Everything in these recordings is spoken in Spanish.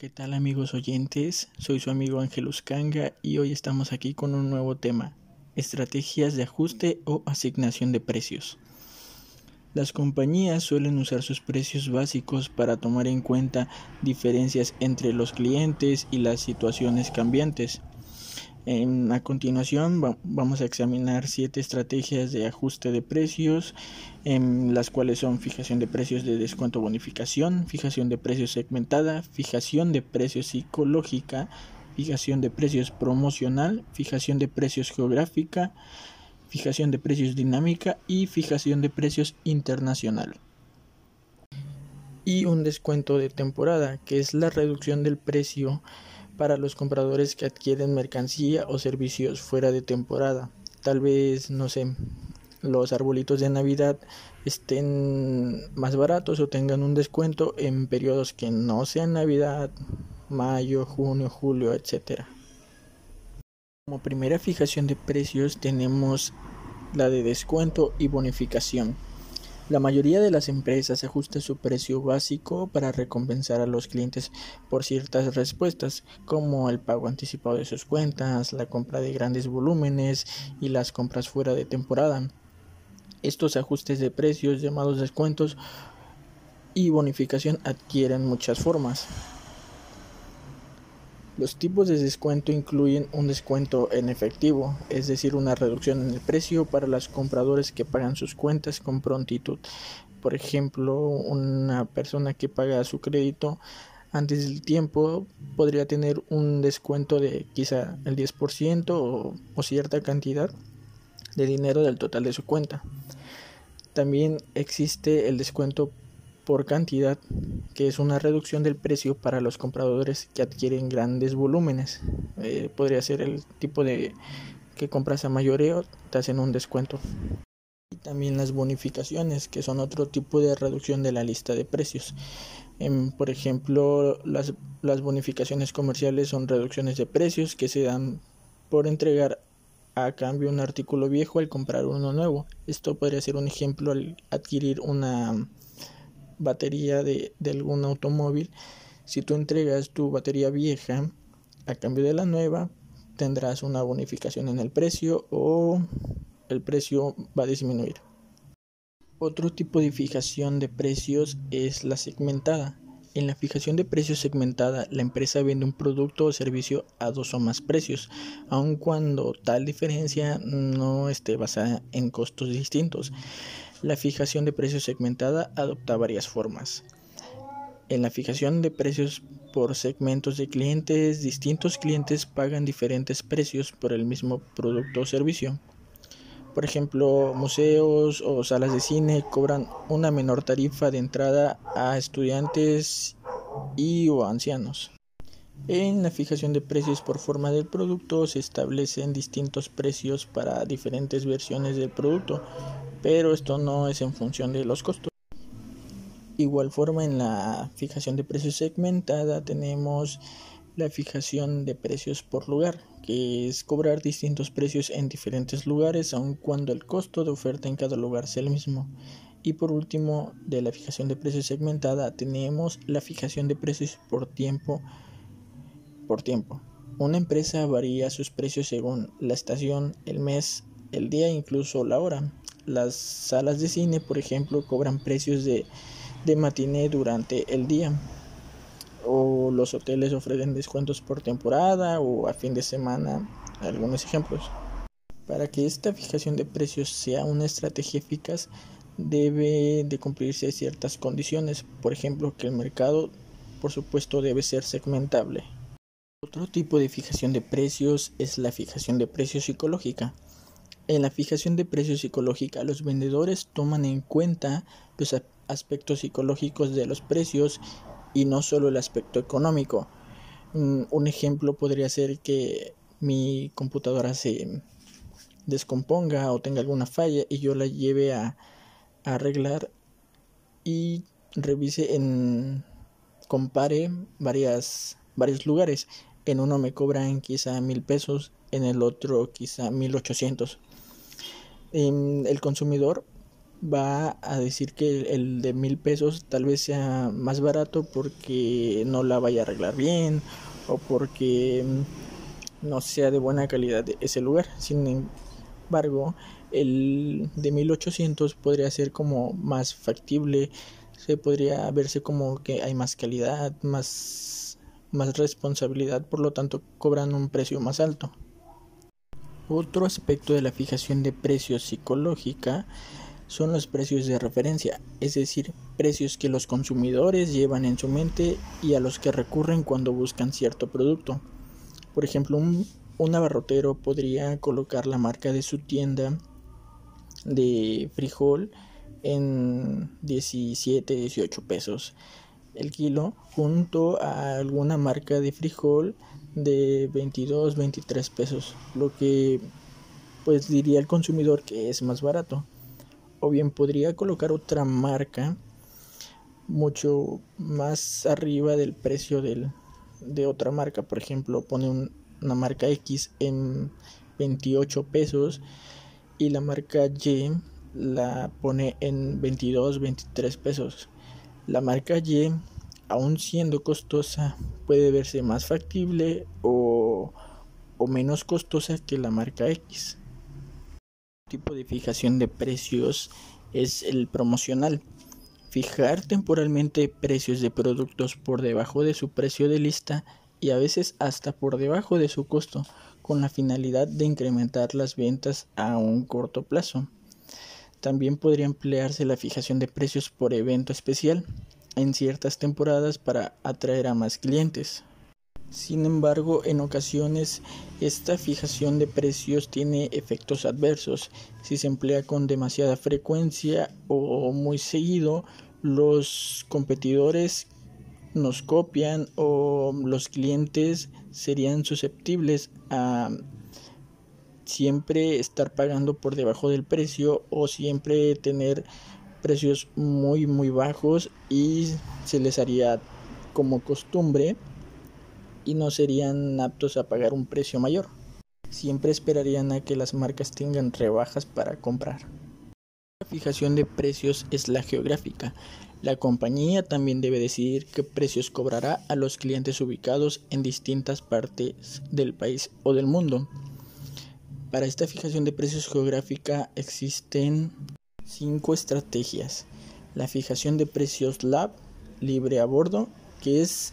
¿Qué tal amigos oyentes? Soy su amigo Ángel Uscanga y hoy estamos aquí con un nuevo tema, estrategias de ajuste o asignación de precios. Las compañías suelen usar sus precios básicos para tomar en cuenta diferencias entre los clientes y las situaciones cambiantes. En, a continuación vamos a examinar siete estrategias de ajuste de precios, en las cuales son fijación de precios de descuento bonificación, fijación de precios segmentada, fijación de precios psicológica, fijación de precios promocional, fijación de precios geográfica, fijación de precios dinámica y fijación de precios internacional. Y un descuento de temporada, que es la reducción del precio para los compradores que adquieren mercancía o servicios fuera de temporada. Tal vez, no sé, los arbolitos de Navidad estén más baratos o tengan un descuento en periodos que no sean Navidad, mayo, junio, julio, etc. Como primera fijación de precios tenemos la de descuento y bonificación. La mayoría de las empresas ajusta su precio básico para recompensar a los clientes por ciertas respuestas, como el pago anticipado de sus cuentas, la compra de grandes volúmenes y las compras fuera de temporada. Estos ajustes de precios llamados descuentos y bonificación adquieren muchas formas. Los tipos de descuento incluyen un descuento en efectivo, es decir, una reducción en el precio para los compradores que pagan sus cuentas con prontitud. Por ejemplo, una persona que paga su crédito antes del tiempo podría tener un descuento de quizá el 10% o, o cierta cantidad de dinero del total de su cuenta. También existe el descuento por cantidad, que es una reducción del precio para los compradores que adquieren grandes volúmenes. Eh, podría ser el tipo de que compras a mayoreo, te hacen un descuento. Y también las bonificaciones, que son otro tipo de reducción de la lista de precios. Em, por ejemplo, las, las bonificaciones comerciales son reducciones de precios que se dan por entregar a cambio un artículo viejo al comprar uno nuevo. Esto podría ser un ejemplo al adquirir una batería de, algún automóvil, si tú entregas tu batería vieja a cambio de la nueva, tendrás una bonificación en el precio o el precio va a disminuir. Otro tipo de fijación de precios es la segmentada. En la fijación de precios segmentada, la empresa vende un producto o servicio a dos o más precios, aun cuando tal diferencia no esté basada en costos distintos. La fijación de precios segmentada adopta varias formas. En la fijación de precios por segmentos de clientes, distintos clientes pagan diferentes precios por el mismo producto o servicio. Por ejemplo, museos o salas de cine cobran una menor tarifa de entrada a estudiantes y o ancianos. En la fijación de precios por forma del producto se establecen distintos precios para diferentes versiones del producto, pero esto no es en función de los costos. Igual forma en la fijación de precios segmentada tenemos la fijación de precios por lugar, que es cobrar distintos precios en diferentes lugares, aun cuando el costo de oferta en cada lugar sea el mismo. Y por último, de la fijación de precios segmentada tenemos la fijación de precios por tiempo por tiempo. Una empresa varía sus precios según la estación, el mes, el día e incluso la hora. Las salas de cine, por ejemplo, cobran precios de, de matiné durante el día. O los hoteles ofrecen descuentos por temporada o a fin de semana. Algunos ejemplos. Para que esta fijación de precios sea una estrategia eficaz, debe de cumplirse ciertas condiciones. Por ejemplo, que el mercado, por supuesto, debe ser segmentable. Otro tipo de fijación de precios es la fijación de precios psicológica. En la fijación de precios psicológica, los vendedores toman en cuenta los aspectos psicológicos de los precios y no solo el aspecto económico. Mm, un ejemplo podría ser que mi computadora se descomponga o tenga alguna falla y yo la lleve a, arreglar y revise en compare varias varios lugares. En uno me cobran quizá mil pesos en el otro quizá mil ochocientos el consumidor va a decir que el de mil pesos tal vez sea más barato porque no la vaya a arreglar bien o porque mm, no sea de buena calidad ese lugar. Sin embargo, el de 1800 podría ser como más factible, se podría verse como que hay más calidad, más, más responsabilidad, por lo tanto cobran un precio más alto. Otro aspecto de la fijación de precios psicológica son los precios de referencia, es decir, precios que los consumidores llevan en su mente y a los que recurren cuando buscan cierto producto. Por ejemplo, un, un abarrotero podría colocar la marca de su tienda de frijol en 17, 18 pesos el kilo junto a alguna marca de frijol de 22, 23 pesos, lo que pues diría el consumidor que es más barato o bien podría colocar otra marca mucho más arriba del precio del, de otra marca. Por ejemplo, pone una marca X en 28 pesos y la marca Y la pone en 22, 23 pesos. La marca Y, aun siendo costosa, puede verse más factible o, o menos costosa que la marca X tipo de fijación de precios es el promocional. Fijar temporalmente precios de productos por debajo de su precio de lista y a veces hasta por debajo de su costo con la finalidad de incrementar las ventas a un corto plazo. También podría emplearse la fijación de precios por evento especial en ciertas temporadas para atraer a más clientes. Sin embargo, en ocasiones esta fijación de precios tiene efectos adversos. Si se emplea con demasiada frecuencia o muy seguido, los competidores nos copian o los clientes serían susceptibles a siempre estar pagando por debajo del precio o siempre tener precios muy muy bajos y se les haría como costumbre y no serían aptos a pagar un precio mayor. Siempre esperarían a que las marcas tengan rebajas para comprar. La fijación de precios es la geográfica. La compañía también debe decidir qué precios cobrará a los clientes ubicados en distintas partes del país o del mundo. Para esta fijación de precios geográfica existen cinco estrategias. La fijación de precios LAB, libre a bordo, que es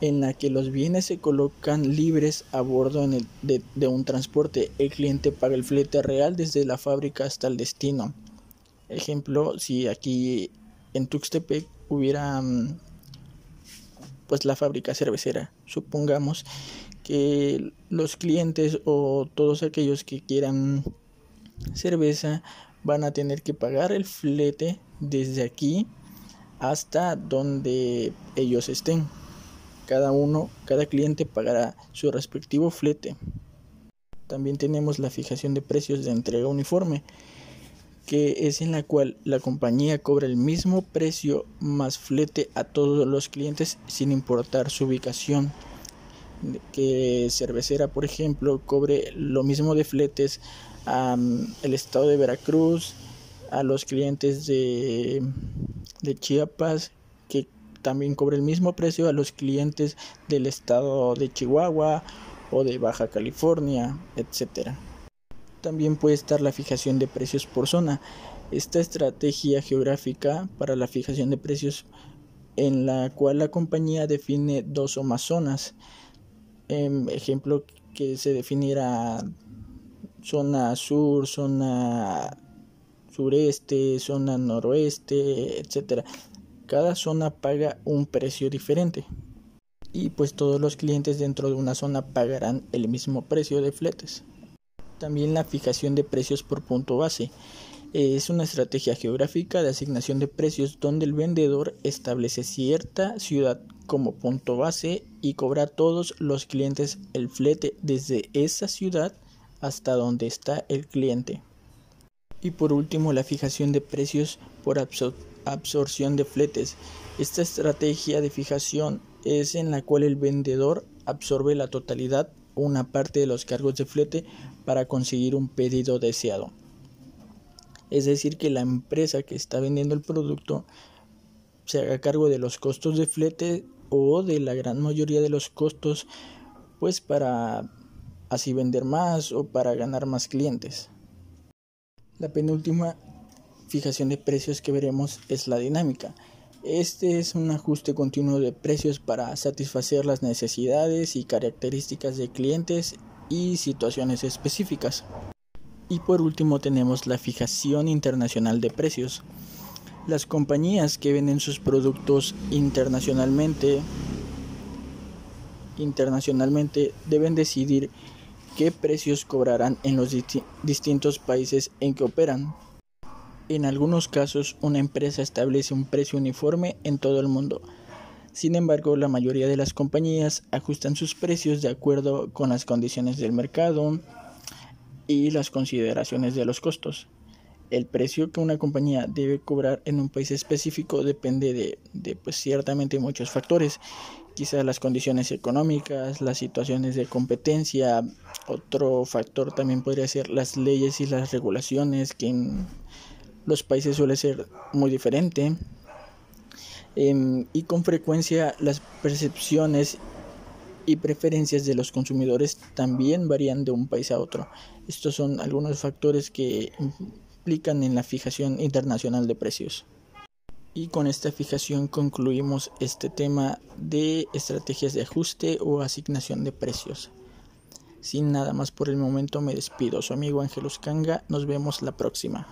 en la que los bienes se colocan libres a bordo de, un transporte. El cliente paga el flete real desde la fábrica hasta el destino. Ejemplo, si aquí en Tuxtepec hubiera mm, pues la fábrica cervecera, supongamos que los clientes o todos aquellos que quieran cerveza van a tener que pagar el flete desde aquí hasta donde ellos estén cada uno, cada cliente pagará su respectivo flete. También tenemos la fijación de precios de entrega uniforme, que es en la cual la compañía cobra el mismo precio más flete a todos los clientes sin importar su ubicación. Que cervecera, por ejemplo, cobre lo mismo de fletes al estado de Veracruz, a los clientes de, de Chiapas, que también cobra el mismo precio a los clientes del estado de Chihuahua o de Baja California, etc. También puede estar la fijación de precios por zona. Esta estrategia geográfica para la fijación de precios en la cual la compañía define dos o más zonas. Em, ejemplo que se definiera zona sur, zona sureste, zona noroeste, etcétera. Cada zona paga un precio diferente y pues todos los clientes dentro de una zona pagarán el mismo precio de fletes. También la fijación de precios por punto base es una estrategia geográfica de asignación de precios donde el vendedor establece cierta ciudad como punto base y cobra a todos los clientes el flete desde esa ciudad hasta donde está el cliente. Y por último la fijación de precios por absorción de fletes. Esta estrategia de fijación es en la cual el vendedor absorbe la totalidad o una parte de los cargos de flete para conseguir un pedido deseado. Es decir, que la empresa que está vendiendo el producto se haga cargo de los costos de flete o de la gran mayoría de los costos, pues para así vender más o para ganar más clientes. La penúltima fijación de precios que veremos es la dinámica. Este es un ajuste continuo de precios para satisfacer las necesidades y características de clientes y situaciones específicas. Y por último tenemos la fijación internacional de precios. Las compañías que venden sus productos internacionalmente internacionalmente deben decidir qué precios cobrarán en los distintos países en que operan. En algunos casos, una empresa establece un precio uniforme en todo el mundo. Sin embargo, la mayoría de las compañías ajustan sus precios de acuerdo con las condiciones del mercado y las consideraciones de los costos. El precio que una compañía debe cobrar en un país específico depende de, pues, ciertamente muchos factores, quizás las condiciones económicas, las situaciones de competencia, otro factor también podría ser las leyes y las regulaciones, que en los países suele ser muy diferente. Em, y con frecuencia las percepciones y preferencias de los consumidores también varían de un país a otro. Estos son algunos factores que implican en la fijación internacional de precios. Y con esta fijación concluimos este tema de estrategias de ajuste o asignación de precios. Sin nada más por el momento me despido. Su amigo Ángelus Kanga. Nos vemos la próxima.